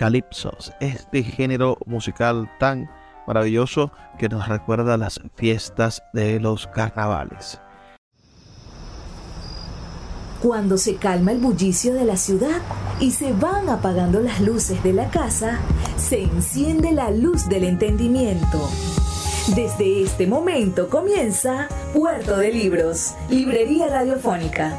calipsos, este género musical tan maravilloso que nos recuerda las fiestas de los carnavales. Cuando se calma el bullicio de la ciudad y se van apagando las luces de la casa, se enciende la luz del entendimiento. Desde este momento comienza Puerto de Libros, Librería Radiofónica,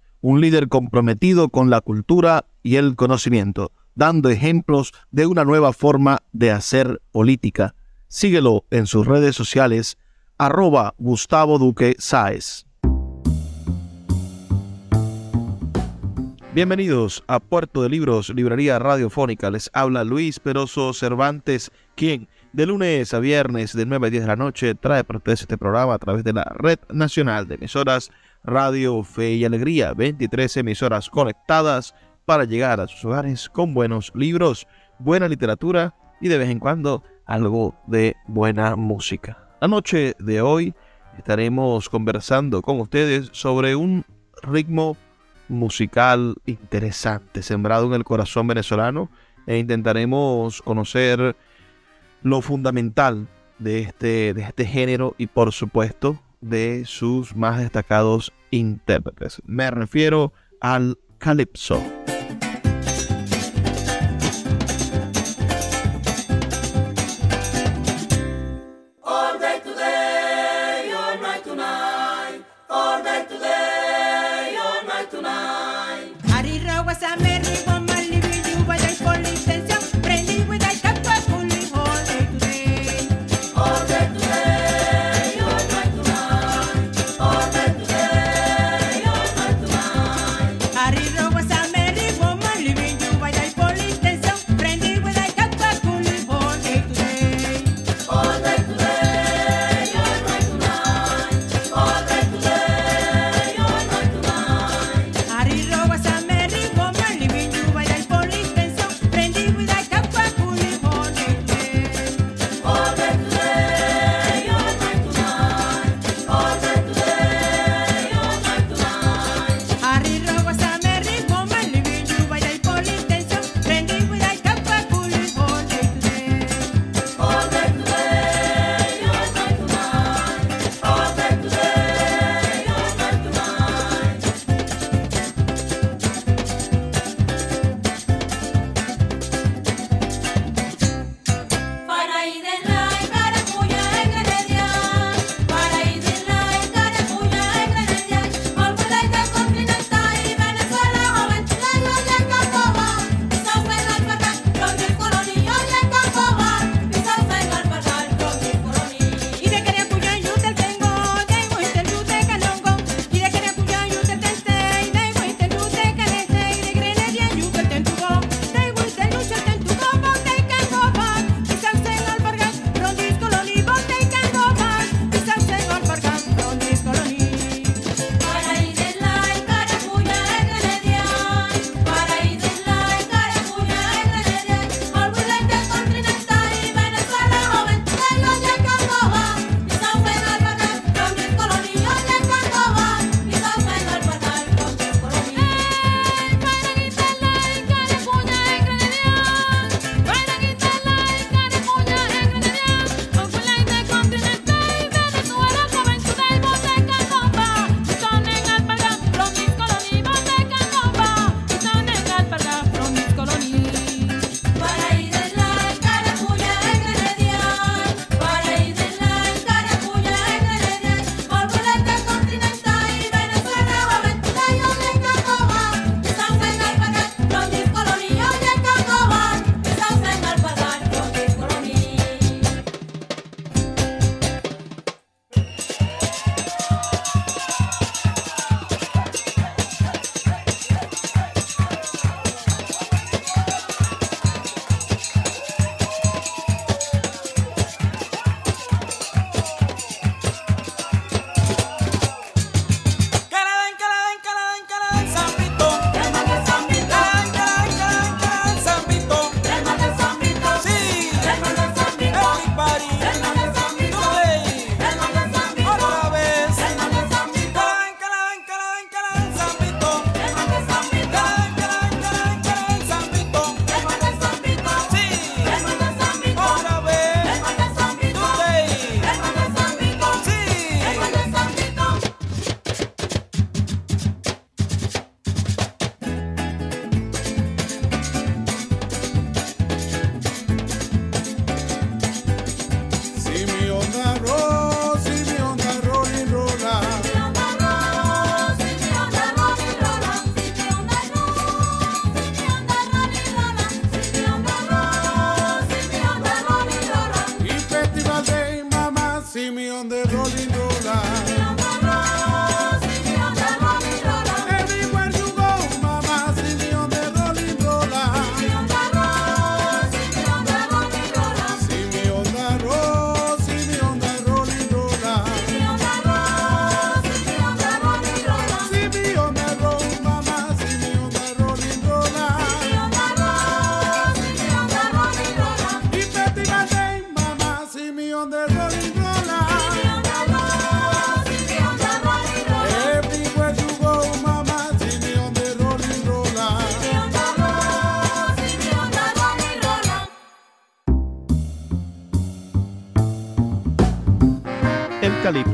un líder comprometido con la cultura y el conocimiento, dando ejemplos de una nueva forma de hacer política. Síguelo en sus redes sociales, arroba Gustavo Duque Sáez. Bienvenidos a Puerto de Libros, Librería Radiofónica. Les habla Luis Peroso Cervantes, quien de lunes a viernes de 9 a 10 de la noche trae para ustedes este programa a través de la Red Nacional de Emisoras Radio Fe y Alegría, 23 emisoras conectadas para llegar a sus hogares con buenos libros, buena literatura y de vez en cuando algo de buena música. La noche de hoy estaremos conversando con ustedes sobre un ritmo musical interesante, sembrado en el corazón venezolano, e intentaremos conocer lo fundamental de este, de este género y por supuesto de sus más destacados intérpretes. Me refiero al Calypso.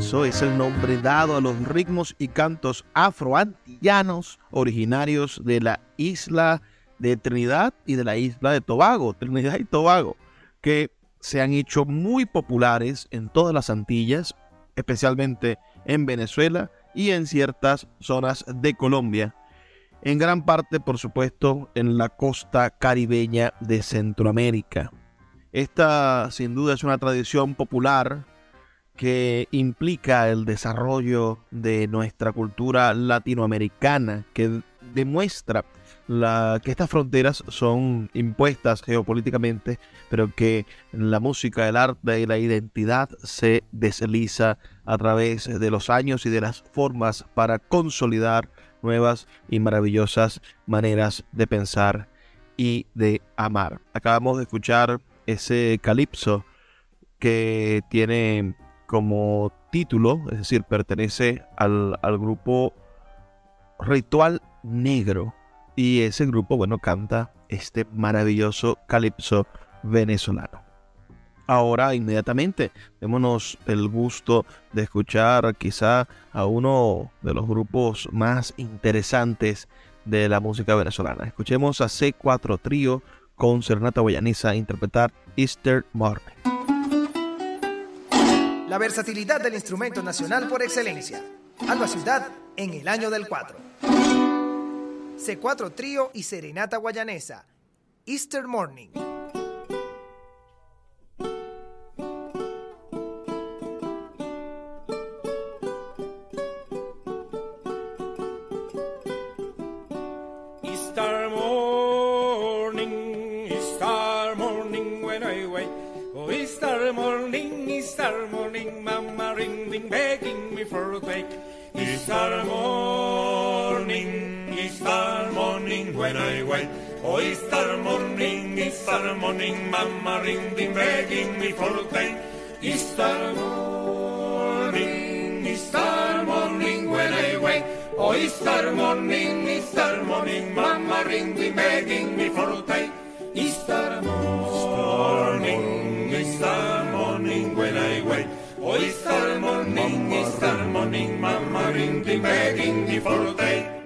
Calipso es el nombre dado a los ritmos y cantos afroantillanos originarios de la isla de Trinidad y de la isla de Tobago, Trinidad y Tobago, que se han hecho muy populares en todas las Antillas, especialmente en Venezuela y en ciertas zonas de Colombia, en gran parte, por supuesto, en la costa caribeña de Centroamérica. Esta, sin duda, es una tradición popular que implica el desarrollo de nuestra cultura latinoamericana, que demuestra que estas fronteras son impuestas geopolíticamente, pero que la música, el arte y la identidad se desliza a través de los años y de las formas para consolidar nuevas y maravillosas maneras de pensar y de amar. Acabamos de escuchar ese calipso que tiene como título, es decir, pertenece al, grupo Ritual Negro. Y ese grupo, bueno, canta este maravilloso calipso venezolano. Ahora, inmediatamente, démonos el gusto de escuchar quizá a uno de los grupos más interesantes de la música venezolana. Escuchemos a C4 Trío con Serenata Guayanesa interpretar Easter Morning. La versatilidad del instrumento nacional por excelencia. Alba Ciudad en el año del 4. C4 Trío y Serenata Guayanesa. Easter Morning. It's our Easter morning, Easter morning when I wake. Oh, Easter morning, Easter morning, Mama ringed in begging me for quake. Easter morning, Easter morning when I wake. Oh, Easter morning, Easter morning, Mama ringed in begging me for quake. It's Oyster morning, It's Easter morning, Mama ring the begging before day.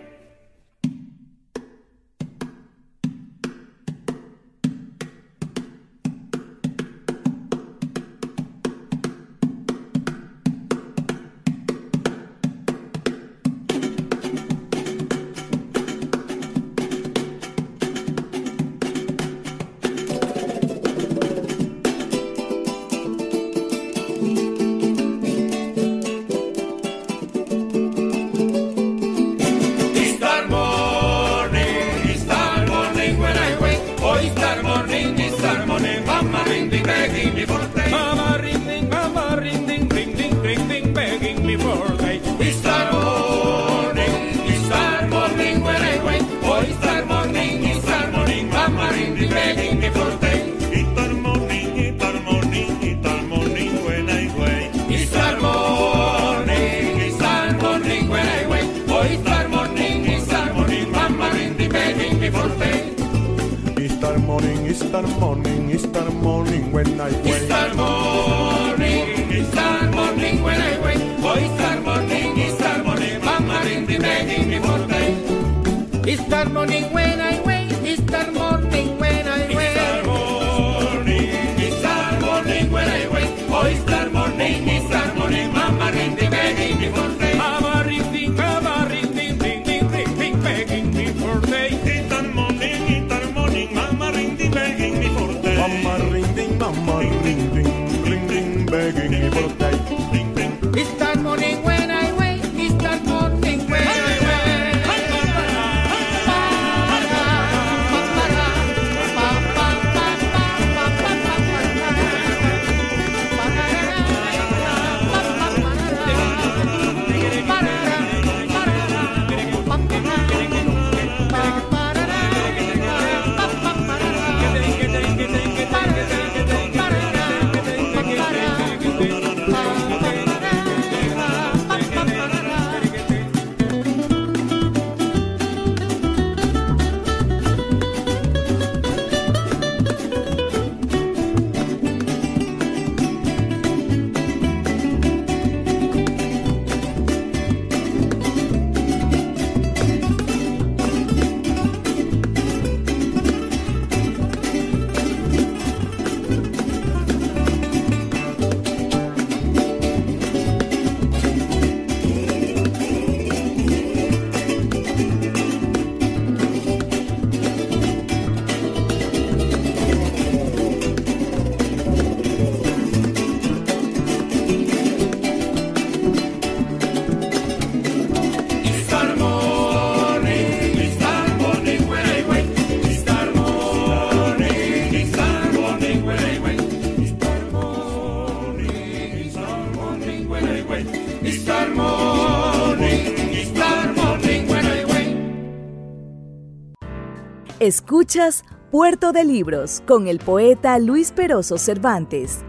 Escuchas Puerto de Libros con el poeta Luis Peroso Cervantes.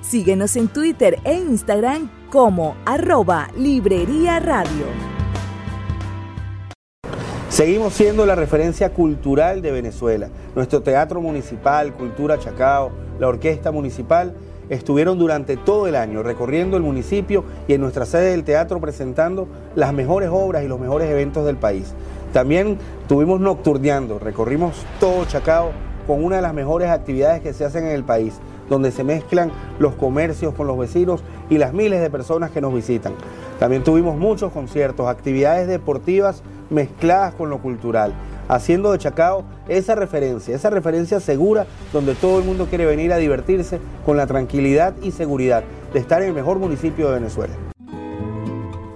Síguenos en Twitter e Instagram como arroba Librería Radio. Seguimos siendo la referencia cultural de Venezuela. Nuestro Teatro Municipal, Cultura Chacao, la Orquesta Municipal estuvieron durante todo el año recorriendo el municipio y en nuestra sede del teatro presentando las mejores obras y los mejores eventos del país. También estuvimos nocturneando, recorrimos todo Chacao con una de las mejores actividades que se hacen en el país, donde se mezclan los comercios con los vecinos y las miles de personas que nos visitan. También tuvimos muchos conciertos, actividades deportivas mezcladas con lo cultural, haciendo de Chacao esa referencia, esa referencia segura donde todo el mundo quiere venir a divertirse con la tranquilidad y seguridad de estar en el mejor municipio de Venezuela.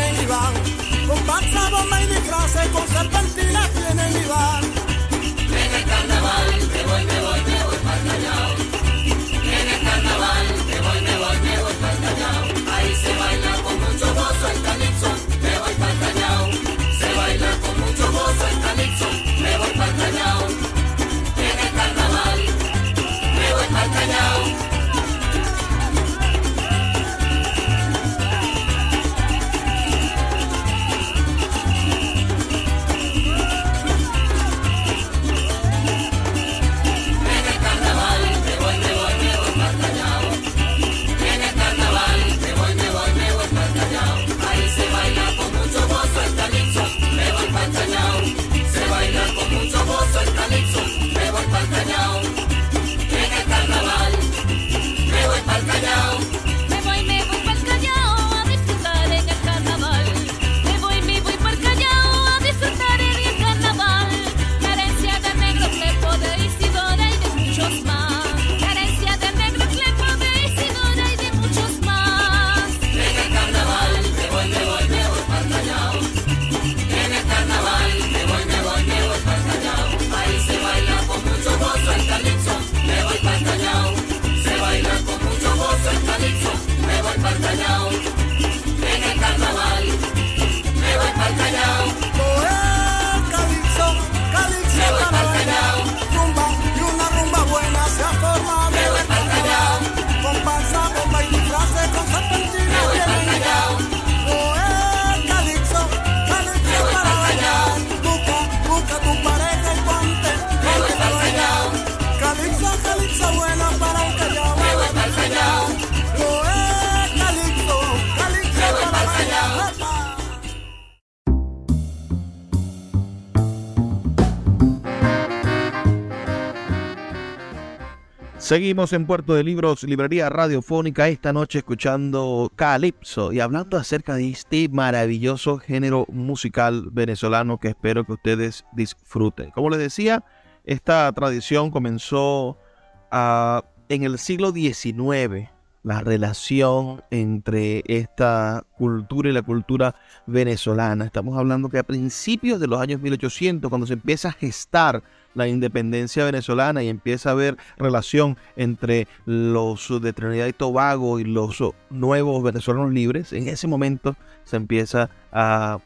Lady Round. Con Barça, Bomba y disfraces. Seguimos en Puerto de Libros, Librería Radiofónica, esta noche escuchando Calipso y hablando acerca de este maravilloso género musical venezolano que espero que ustedes disfruten. Como les decía, Esta tradición comenzó ah, en el siglo XIX, la relación entre esta cultura y la cultura venezolana. Estamos hablando que a principios de los años 1800, cuando se empieza a gestar la independencia venezolana y empieza a haber relación entre los de Trinidad y Tobago y los nuevos venezolanos libres, en ese momento se empieza a,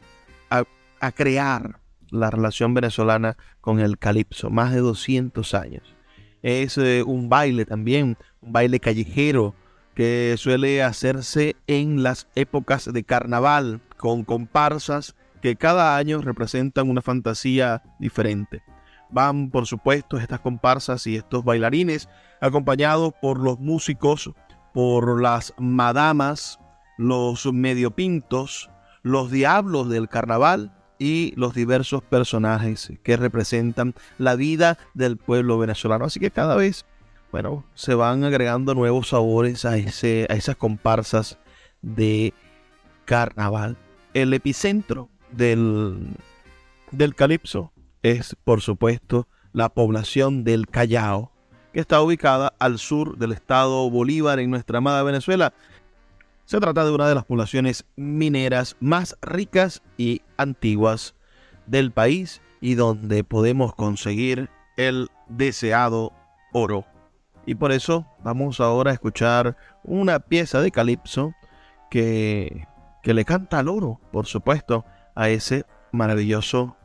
a crear la relación venezolana con el calipso, más de 200 años. Es eh, un baile también, un baile callejero que suele hacerse en las épocas de carnaval con comparsas que cada año representan una fantasía diferente. Van, por supuesto, estas comparsas y estos bailarines acompañados por los músicos, por las madamas, los mediopintos, los diablos del carnaval y los diversos personajes que representan la vida del pueblo venezolano. Así que cada vez, bueno, se van agregando nuevos sabores a, ese, a esas comparsas de carnaval. El epicentro del, del calipso es, por supuesto, la población del Callao, que está ubicada al sur del estado Bolívar en nuestra amada Venezuela se trata de una de las poblaciones mineras más ricas y antiguas del país y donde podemos conseguir el deseado oro. Y por eso vamos ahora a escuchar una pieza de calipso que, que le canta al oro, por supuesto, a ese maravilloso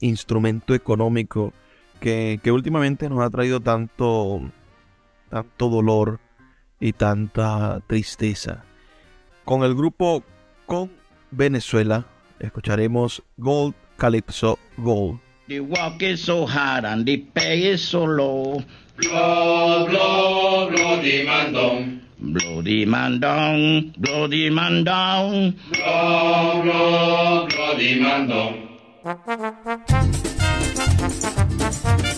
instrumento económico que, que últimamente nos ha traído tanto, tanto dolor y tanta tristeza. Con el grupo Con Venezuela escucharemos Gold Calypso Gold. The walk is so hard and the pay is so low. Blow, blow, bloody man down. Bloody man down, bloody man down. Blow, blow, bloody man down.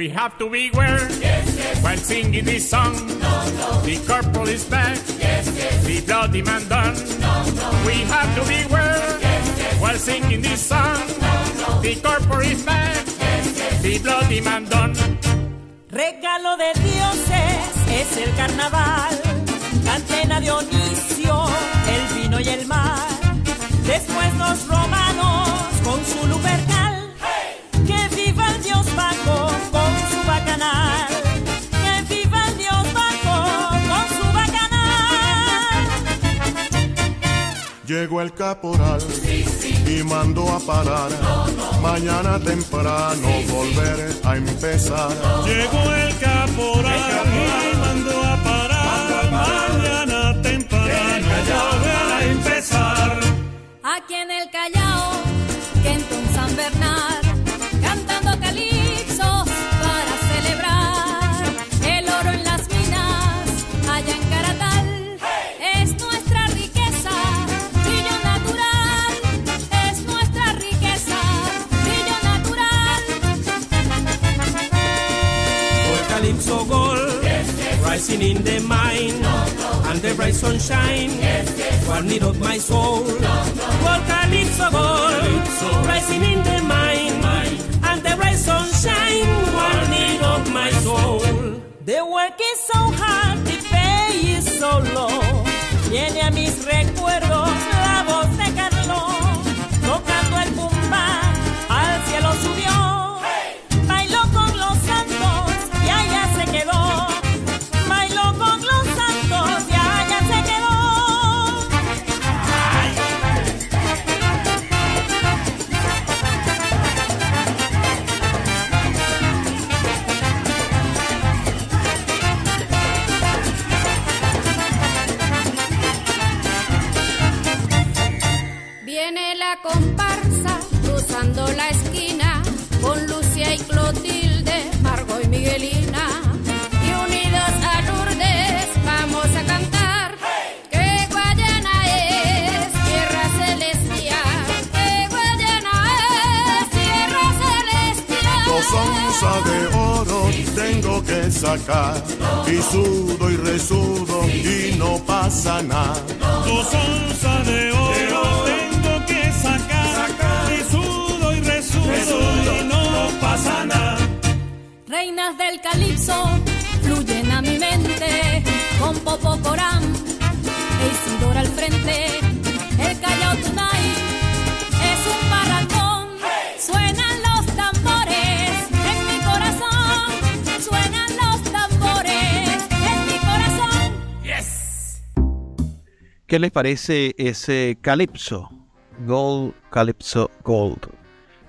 We have to beware yes, yes. while singing this song. No, no. The corporal is back. Yes, yes. The bloody man done. No, no. We have to beware yes, yes. while singing this song. No, no. The corporal is back. Yes, yes. The bloody man done. Regalo de dioses es el carnaval. Cantena Dionisio, el vino y el mar. Después los romanos Llegó el caporal sí, sí. y mandó a parar. No, no. Mañana temprano sí, volver a empezar. No, Llegó el caporal, el caporal, y mandó a parar. Mañana temprano volver a empezar. Aquí en el Callao, que en San Bernal. Sunshine yes, yes. one need of my soul no, no. calypso gold calypso. rising in the mind, mind and the bright sunshine one need of my soul the work is so hard the pay is so low viene a mis recuerdos Y sudo y resudo y no pasa nada. Dos onzas de oro tengo que sacar. Y sudo y resudo y no pasa nada. Reinas del calipso fluyen a mi mente con Popo ¿Qué les parece ese Calypso? Gold, Calypso Gold.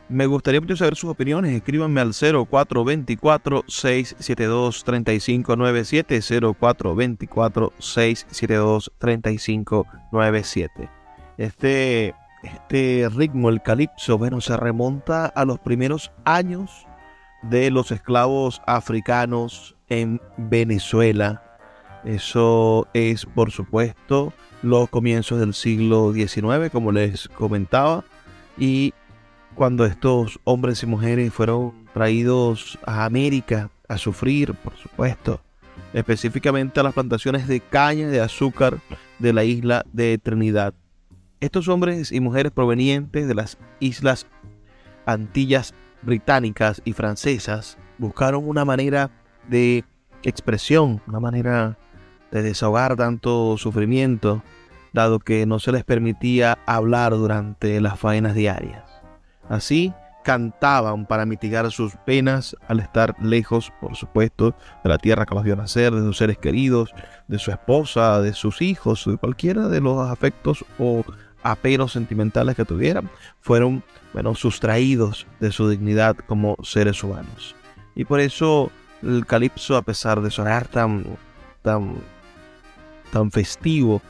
Me gustaría mucho saber sus opiniones. Escríbanme al 0424-672-3597. 0424-672-3597. Este, este ritmo, el calipso, bueno, se remonta a los primeros años de los esclavos africanos en Venezuela. Eso es, por supuesto, los comienzos del siglo XIX, como les comentaba. Y cuando estos hombres y mujeres fueron traídos a América a sufrir, por supuesto, específicamente a las plantaciones de caña de azúcar de la isla de Trinidad. Estos hombres y mujeres provenientes de las islas Antillas británicas y francesas buscaron una manera de expresión, una manera de desahogar tanto sufrimiento, dado que no se les permitía hablar durante las faenas diarias. Así cantaban para mitigar sus penas al estar lejos, por supuesto, de la tierra que los vio nacer, de sus seres queridos, de su esposa, de sus hijos, de cualquiera de los afectos o aperos sentimentales que tuvieran, fueron, bueno, sustraídos de su dignidad como seres humanos. Y por eso el calipso, a pesar de sonar tan, tan, tan festivo,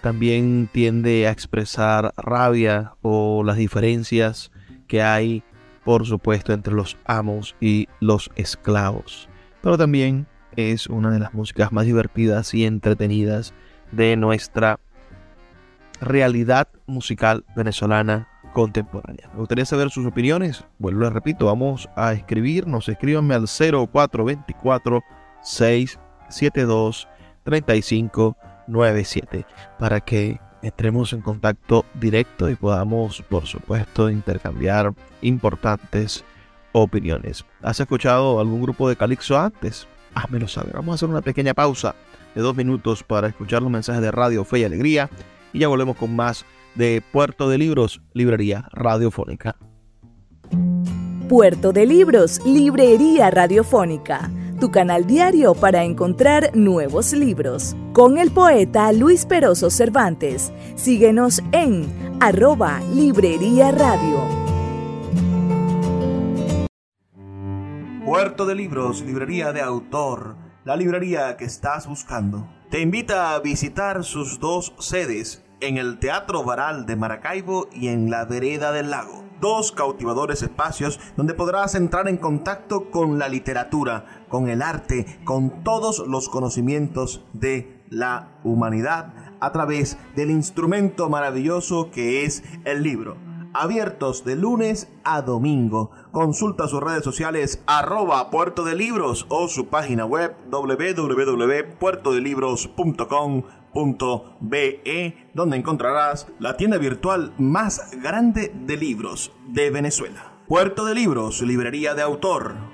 también tiende a expresar rabia o las diferencias que hay, por supuesto, entre los amos y los esclavos. Pero también es una de las músicas más divertidas y entretenidas de nuestra realidad musical venezolana contemporánea. Me gustaría saber sus opiniones. Vuelvo, les repito, vamos a escribirnos. Escríbanme al 0424 672 3597 para que entremos en contacto directo y podamos, por supuesto, intercambiar importantes opiniones. ¿Has escuchado algún grupo de Calixto antes? Házmelo saber. Vamos a hacer una pequeña pausa de dos minutos para escuchar los mensajes de Radio Fe y Alegría y ya volvemos con más de Puerto de Libros, Librería Radiofónica. Puerto de Libros, Librería Radiofónica, tu canal diario para encontrar nuevos libros. Con el poeta Luis Peroso Cervantes. Síguenos en arroba Librería Radio. Puerto de Libros, Librería de Autor, la librería que estás buscando. Te invita a visitar sus dos sedes en el Teatro Baral de Maracaibo y en la Vereda del Lago. Dos cautivadores espacios donde podrás entrar en contacto con la literatura, con el arte, con todos los conocimientos de la humanidad a través del instrumento maravilloso que es el libro. Abiertos de lunes a domingo. Consulta sus redes sociales arroba puerto de libros o su página web www.puertodelibros.com.be donde encontrarás la tienda virtual más grande de libros de Venezuela. Puerto de Libros, librería de autor,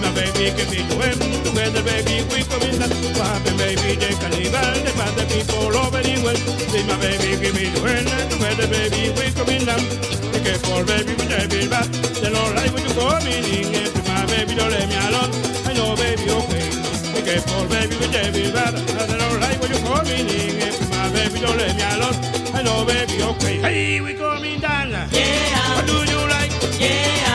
My baby can be when together, baby, we come in. What happened, baby? Leave well. The bad people over the. See my baby can be when together, baby, we come in. Be careful, baby, with that baby. They don't like when you come in. If my baby don't let me alone, I know, baby, okay. Be careful, baby, with that baby. They don't like when you come in. If my baby don't let me alone, I know, baby, okay. Hey, we coming down. Yeah. What do you like? Yeah.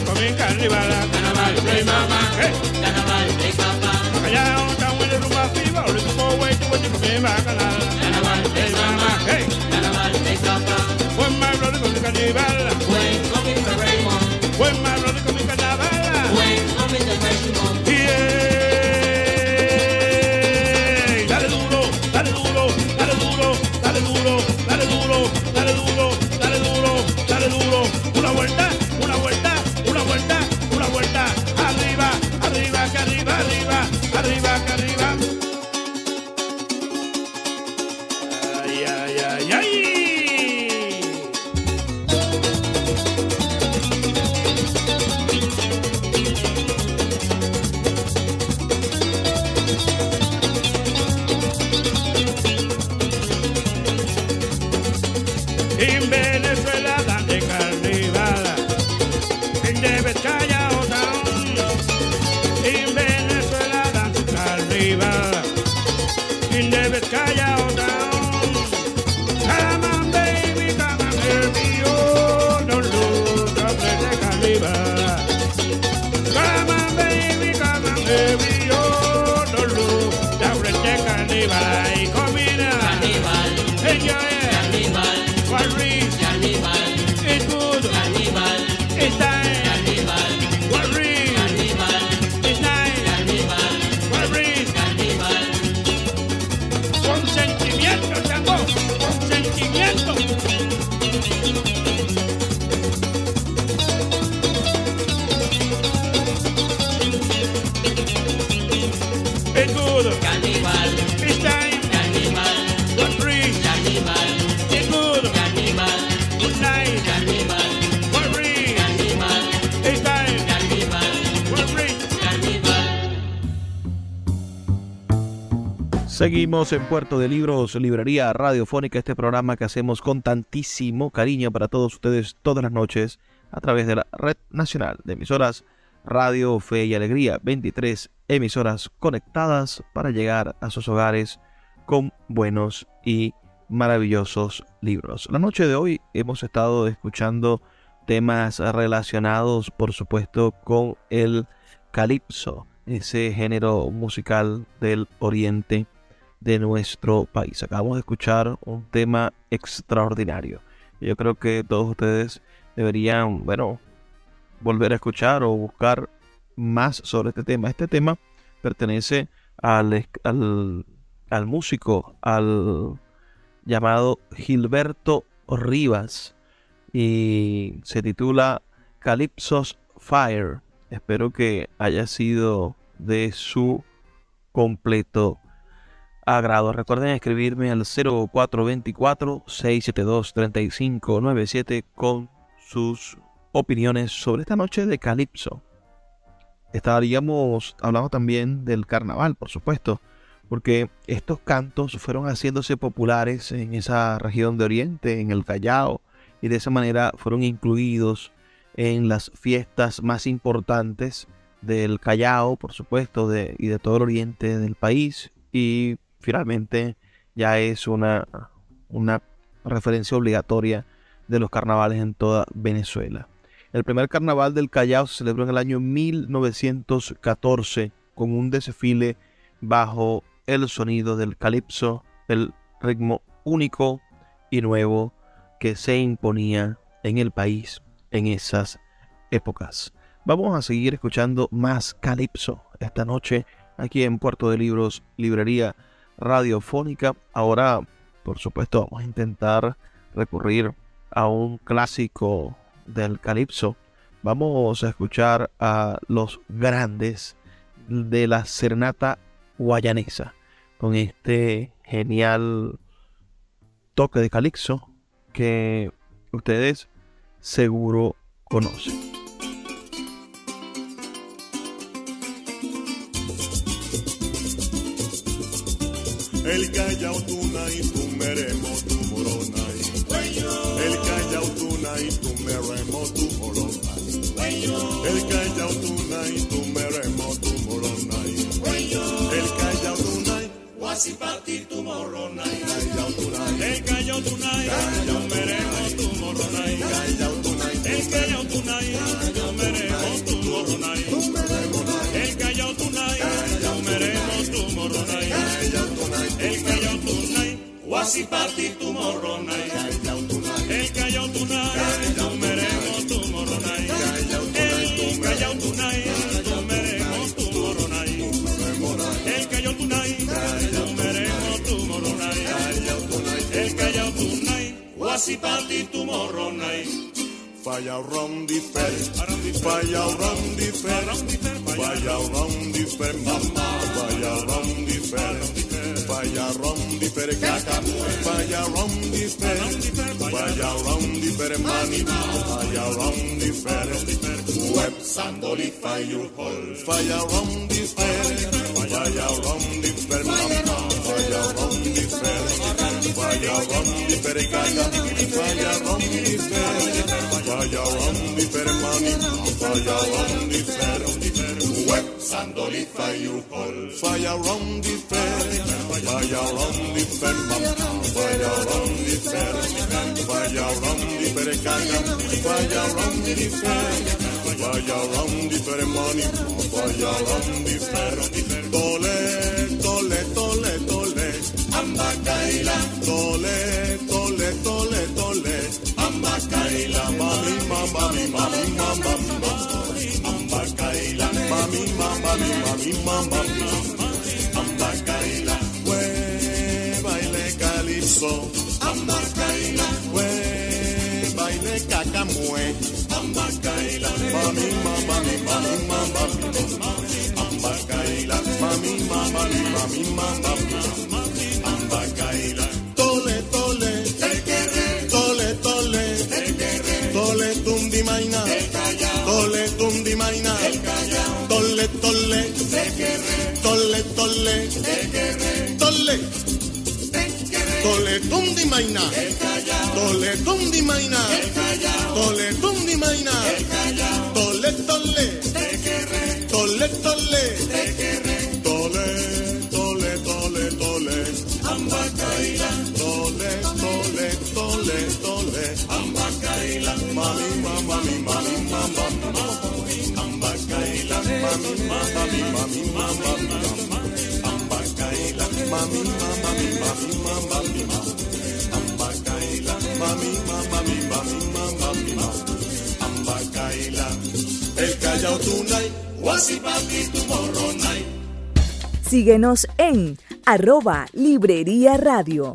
money for me carnival. Play mama. Hey. Nana play papa. Rumba what you for me play mama. Hey. Play papa. When my brother goes to carnival. Seguimos en Puerto de Libros, Librería Radiofónica, este programa que hacemos con tantísimo cariño para todos ustedes todas las noches a través de la Red Nacional de Emisoras Radio Fe y Alegría, 23 emisoras conectadas para llegar a sus hogares con buenos y maravillosos libros. La noche de hoy hemos estado escuchando temas relacionados, por supuesto, con el calipso, ese género musical del oriente de nuestro país. Acabamos de escuchar un tema extraordinario. Yo creo que todos ustedes deberían, bueno, volver a escuchar o buscar más sobre este tema. Este tema pertenece al, al, al músico, al llamado Gilberto Rivas y se titula Calypso's Fire. Espero que haya sido de su completo agrado. Recuerden escribirme al 0424-672-3597 con sus opiniones sobre esta noche de Calipso. Estaríamos hablando también del carnaval, por supuesto, porque estos cantos fueron haciéndose populares en esa región de Oriente, en el Callao, y de esa manera fueron incluidos en las fiestas más importantes del Callao, por supuesto, y de todo el oriente del país, y finalmente ya es una, una referencia obligatoria de los carnavales en toda Venezuela. El primer carnaval del Callao se celebró en el año 1914 con un desfile bajo el sonido del calipso, el ritmo único y nuevo que se imponía en el país en esas épocas. Vamos a seguir escuchando más calipso esta noche aquí en Puerto de Libros, Librería radiofónica. Ahora, por supuesto, vamos a intentar recurrir a un clásico del calipso. Vamos a escuchar a los grandes de la serenata guayanesa con este genial toque de calipso que ustedes seguro conocen. El Callao tunay, tu meremo, tu moronay. El Callao tunay, tu meremo, tu moronay. El Callao tunay, tu meremo, tu moronay. El Callao tunay, Wasi partir tu moronay. Callao tunay. El Callao tu meremo, tu moronay. Callao tunay. El Callao tunay, tu meremo, tu moronay. Wasi partir tu moronay. el Callao tu meremo, tu moronay. El Callao tu meremo, tu moronay. El Callao tu meremo, tu moronay. El Callao Wasi partir tu moronay. Falla round falla round falla round falla round falla round the fair, caca, falla round the fair, falla round the fair, mani, falla round the fair, web Sandoli fire hall. falla round the fair, falla round the fair, mamá, falla round the fair, falla round the fair, caca, falla round the fair. Vaya round the fair money, vaya round the fair. Web Sandoli fire hall. Vaya round the fair, vaya round the fair, mama. Vaya round the fair, vaya round the fair, caña. Vaya round the fair, vaya the fair money, vaya round the fair. Tole, tole, tole, tole, Amba kaila, tole, tole, tole, tole. amba kaila, Mami, mami, mami, mama, mami. amba kaila, Mami, mama, mami, mami, mama, calipso, amba kaila, we baile cacamue, amba kaila, mami, mama, mami, mami, mama, amba kaila, mami, mama, mami, mami, mama, amba kaila. tole, tole, tole, tole, tole, tundi maina, tole, tundi maina, tole, tole, tole, tole, tole, Di maina. Di maina. Toletum di maina. Tole tole. Tole tole. Tole tole tole tole. Ambacaila. Tole tole tole tole. Ambacaila. Mami mami mami mami mami. Ambacaila. Mami mami mami, mi, mami, mi. Amba kaila, mami, mi, mami, mi. Amba kaila, el callao tunay, tu morronay. Síguenos en arroba Librería Radio.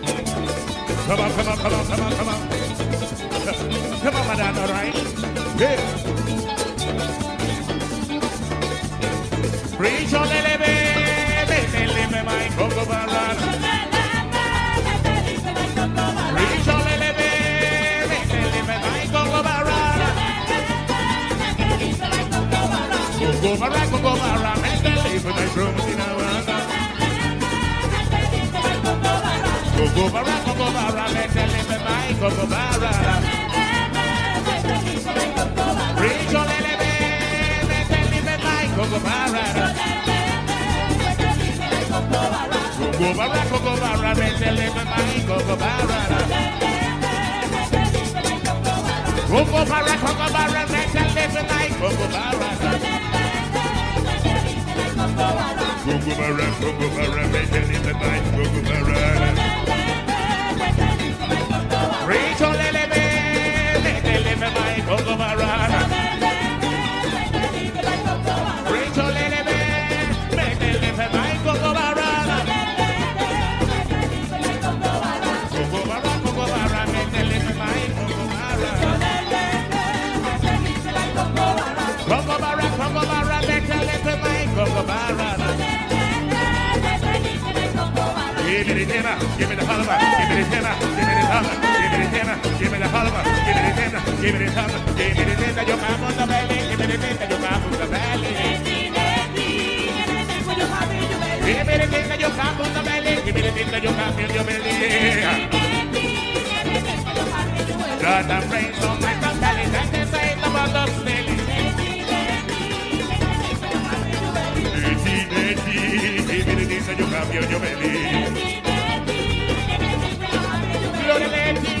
Come on, come on, come on, come on, come on. Come on, madame, all right? Yeah. Preach on the lebe, lebe, my coco barra. Preach on Gobara, Gobara, Metele, Bemai, Gobara. Richo, Lele, Metele, Bemai, Gobara. Gobara, Gobara, Metele, Bemai, Gobara. Gobara, Gobara, Metele, barra, Gobara. Gugubara, Gugubara, make any the night, Gugubara. Rachel Eleme, Eleme my Congo Maran. Rachel Eleme, Eleme my Congo Maran. Congo Maran, Congo Maran, Eleme my Congo Maran. Congo Maran, Congo Maran, Eleme my Congo Maran. Give me the dinner, give me the holla, give me the dinner. give me the holla, give me the tenda, give me the holla, give me the tenda, yo cago en la valley, give me the tenda, yo cago la valley. Give me the yo la me yo la that this ain't the belly. Me yo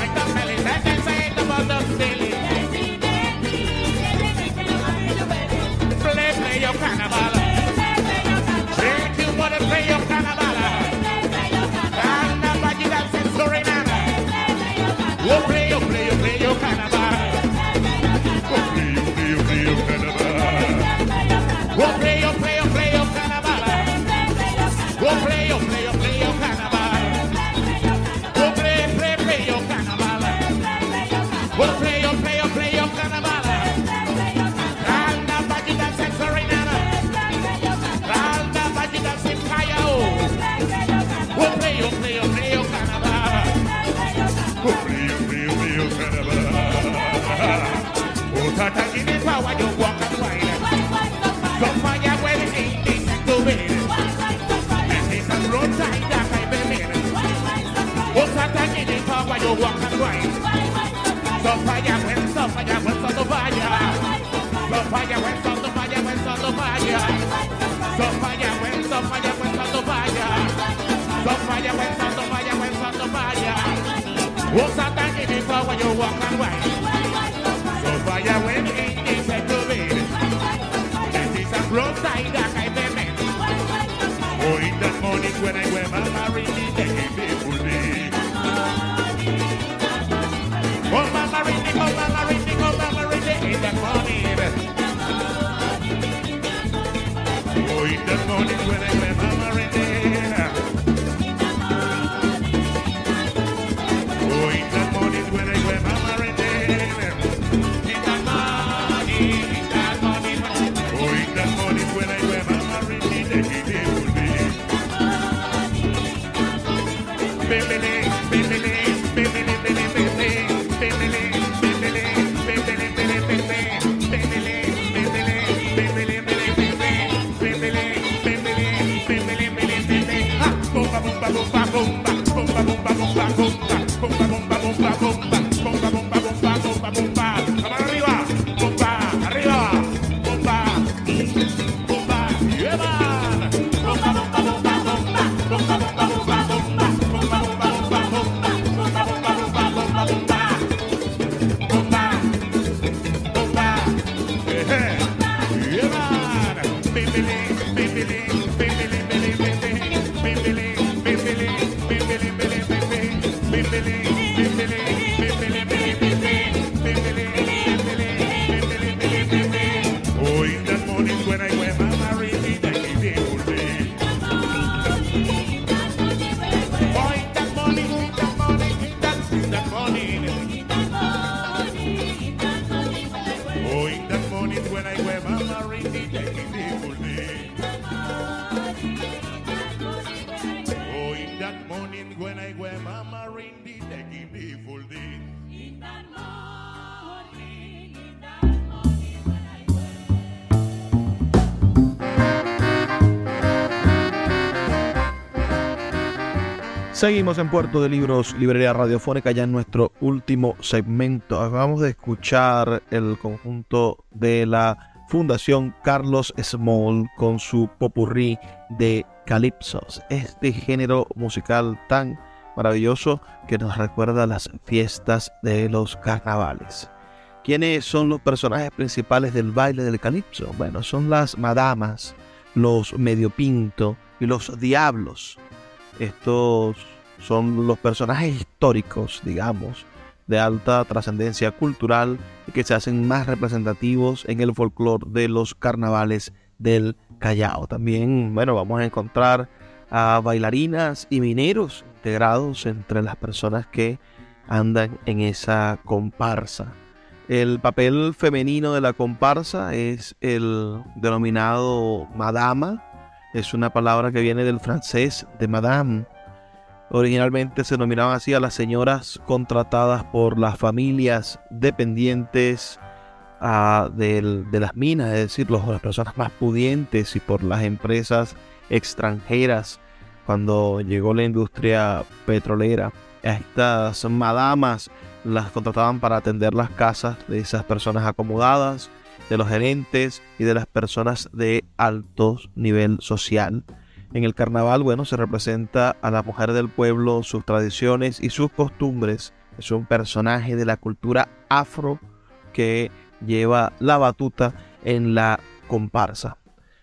So fire when so the fire when so the fire. So fire when so fire when so the fire. So fire when so the fire when so the fire. Oh Satan give me power you walk and wine. So fire when it is a to be. This is a roadside that I been Oh in the morning when I wear my marine, the morning when I wear Seguimos en Puerto de Libros, Librería Radiofónica, ya en nuestro último segmento. Acabamos de escuchar el conjunto de la Fundación Carlos Small con su popurrí de calipsos. Este género musical tan maravilloso que nos recuerda las fiestas de los carnavales. ¿Quiénes son los personajes principales del baile del calipso? Bueno, son las madamas, los medio pinto y los diablos. Estos son los personajes históricos, digamos, de alta trascendencia cultural y que se hacen más representativos en el folclore de los carnavales del Callao. También, bueno, vamos a encontrar a bailarinas y mineros integrados entre las personas que andan en esa comparsa. El papel femenino de la comparsa es el denominado madama. Es una palabra que viene del francés de madame. Originalmente se denominaban así a las señoras contratadas por las familias dependientes de las minas, es decir, las personas más pudientes y por las empresas extranjeras cuando llegó la industria petrolera. A estas madamas las contrataban para atender las casas de esas personas acomodadas, de los gerentes y de las personas de alto nivel social. En el carnaval, bueno, se representa a la mujer del pueblo, sus tradiciones y sus costumbres. Es un personaje de la cultura afro que lleva la batuta en la comparsa.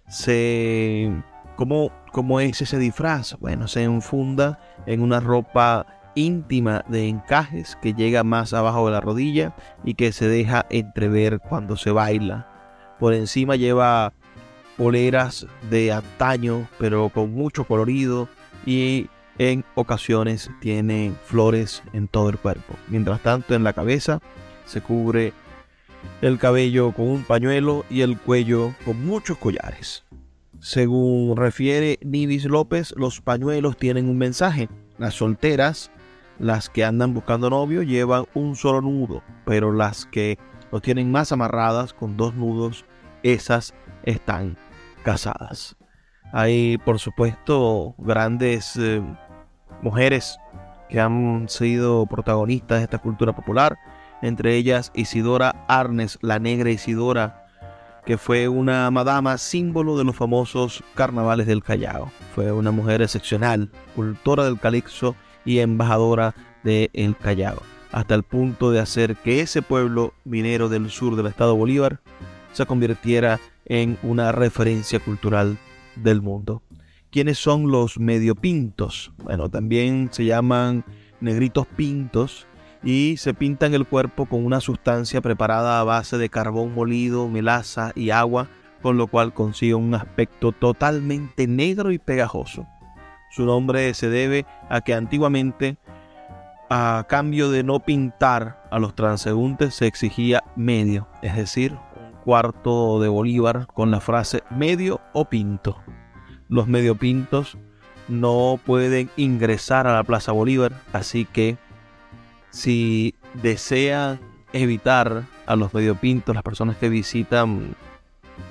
Se, ¿cómo, ¿Cómo es ese disfraz? Bueno, se enfunda en una ropa íntima de encajes que llega más abajo de la rodilla y que se deja entrever cuando se baila. Por encima lleva poleras de antaño, pero con mucho colorido y en ocasiones tiene flores en todo el cuerpo. Mientras tanto, en la cabeza se cubre el cabello con un pañuelo y el cuello con muchos collares. Según refiere Nivis López, los pañuelos tienen un mensaje. Las solteras, las que andan buscando novio, llevan un solo nudo, pero las que lo tienen más amarradas con dos nudos, esas están casadas. Hay, por supuesto, grandes eh, mujeres que han sido protagonistas de esta cultura popular, entre ellas Isidora Arnes, la negra Isidora, que fue una madama símbolo de los famosos carnavales del Callao. Fue una mujer excepcional, cultora del calixo y embajadora del El Callao, hasta el punto de hacer que ese pueblo minero del sur del estado Bolívar se convirtiera en una referencia cultural del mundo. ¿Quiénes son los medio pintos? Bueno, también se llaman negritos pintos y se pintan el cuerpo con una sustancia preparada a base de carbón molido, melaza y agua, con lo cual consigue un aspecto totalmente negro y pegajoso. Su nombre se debe a que antiguamente, a cambio de no pintar a los transeúntes, se exigía medio, es decir, un cuarto de bolívar con la frase medio o pinto. Los medio pintos no pueden ingresar a la Plaza Bolívar, así que si desean evitar a los mediopintos, las personas que visitan,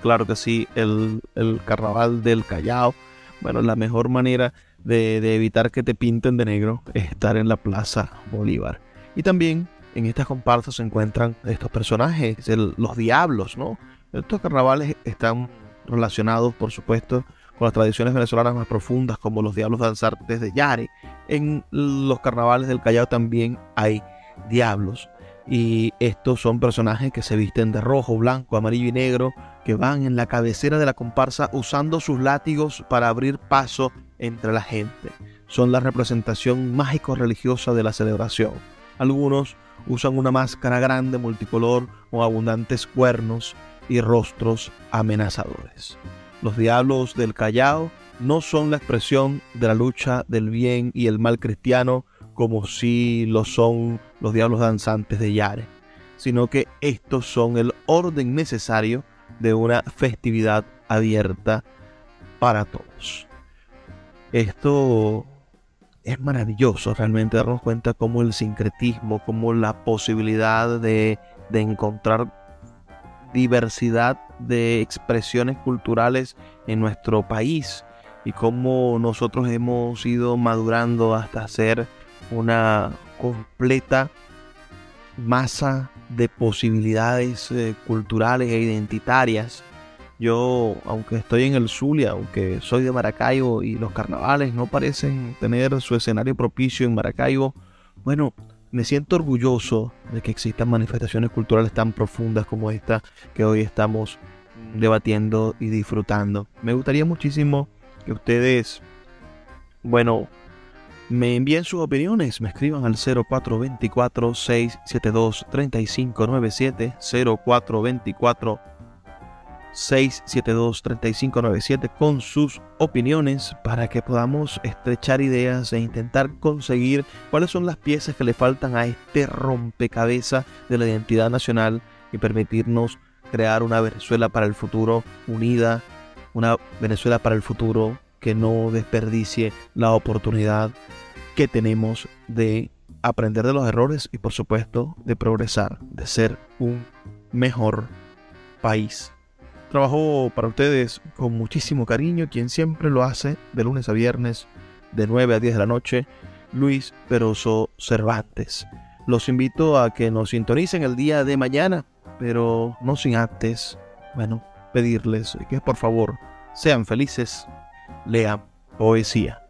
claro que sí, el, carnaval del Callao, bueno, la mejor manera de, evitar que te pinten de negro es estar en la Plaza Bolívar. Y también en estas comparsas se encuentran estos personajes, los diablos, ¿no? Estos carnavales están relacionados, por supuesto, con las tradiciones venezolanas más profundas como los diablos danzantes de Yare. En los carnavales del Callao también hay diablos y estos son personajes que se visten de rojo, blanco, amarillo y negro, que van en la cabecera de la comparsa usando sus látigos para abrir paso entre la gente. Son la representación mágico-religiosa de la celebración. Algunos usan una máscara grande multicolor con abundantes cuernos y rostros amenazadores. Los diablos del Callao no son la expresión de la lucha del bien y el mal cristiano como si lo son los diablos danzantes de Yare, sino que estos son el orden necesario de una festividad abierta para todos. Esto es maravilloso realmente darnos cuenta cómo el sincretismo, como la posibilidad de, de encontrar diversidad de expresiones culturales en nuestro país y cómo nosotros hemos ido madurando hasta ser una completa masa de posibilidades eh, culturales e identitarias. Yo, aunque estoy en el Zulia, aunque soy de Maracaibo y los carnavales no parecen tener su escenario propicio en Maracaibo, bueno, me siento orgulloso de que existan manifestaciones culturales tan profundas como esta que hoy estamos debatiendo y disfrutando. Me gustaría muchísimo que ustedes, bueno, me envíen sus opiniones, me escriban al 0424-672-3597, 0424 672-3597 con sus opiniones para que podamos estrechar ideas e intentar conseguir cuáles son las piezas que le faltan a este rompecabezas de la identidad nacional y permitirnos crear una Venezuela para el futuro unida, una Venezuela para el futuro que no desperdicie la oportunidad que tenemos de aprender de los errores y por supuesto de progresar, de ser un mejor país Trabajo para ustedes con muchísimo cariño, quien siempre lo hace de lunes a viernes, de 9 a 10 de la noche, Luis Peroso Cervantes. Los invito a que nos sintonicen el día de mañana, pero no sin antes, bueno, pedirles que por favor sean felices, lean poesía.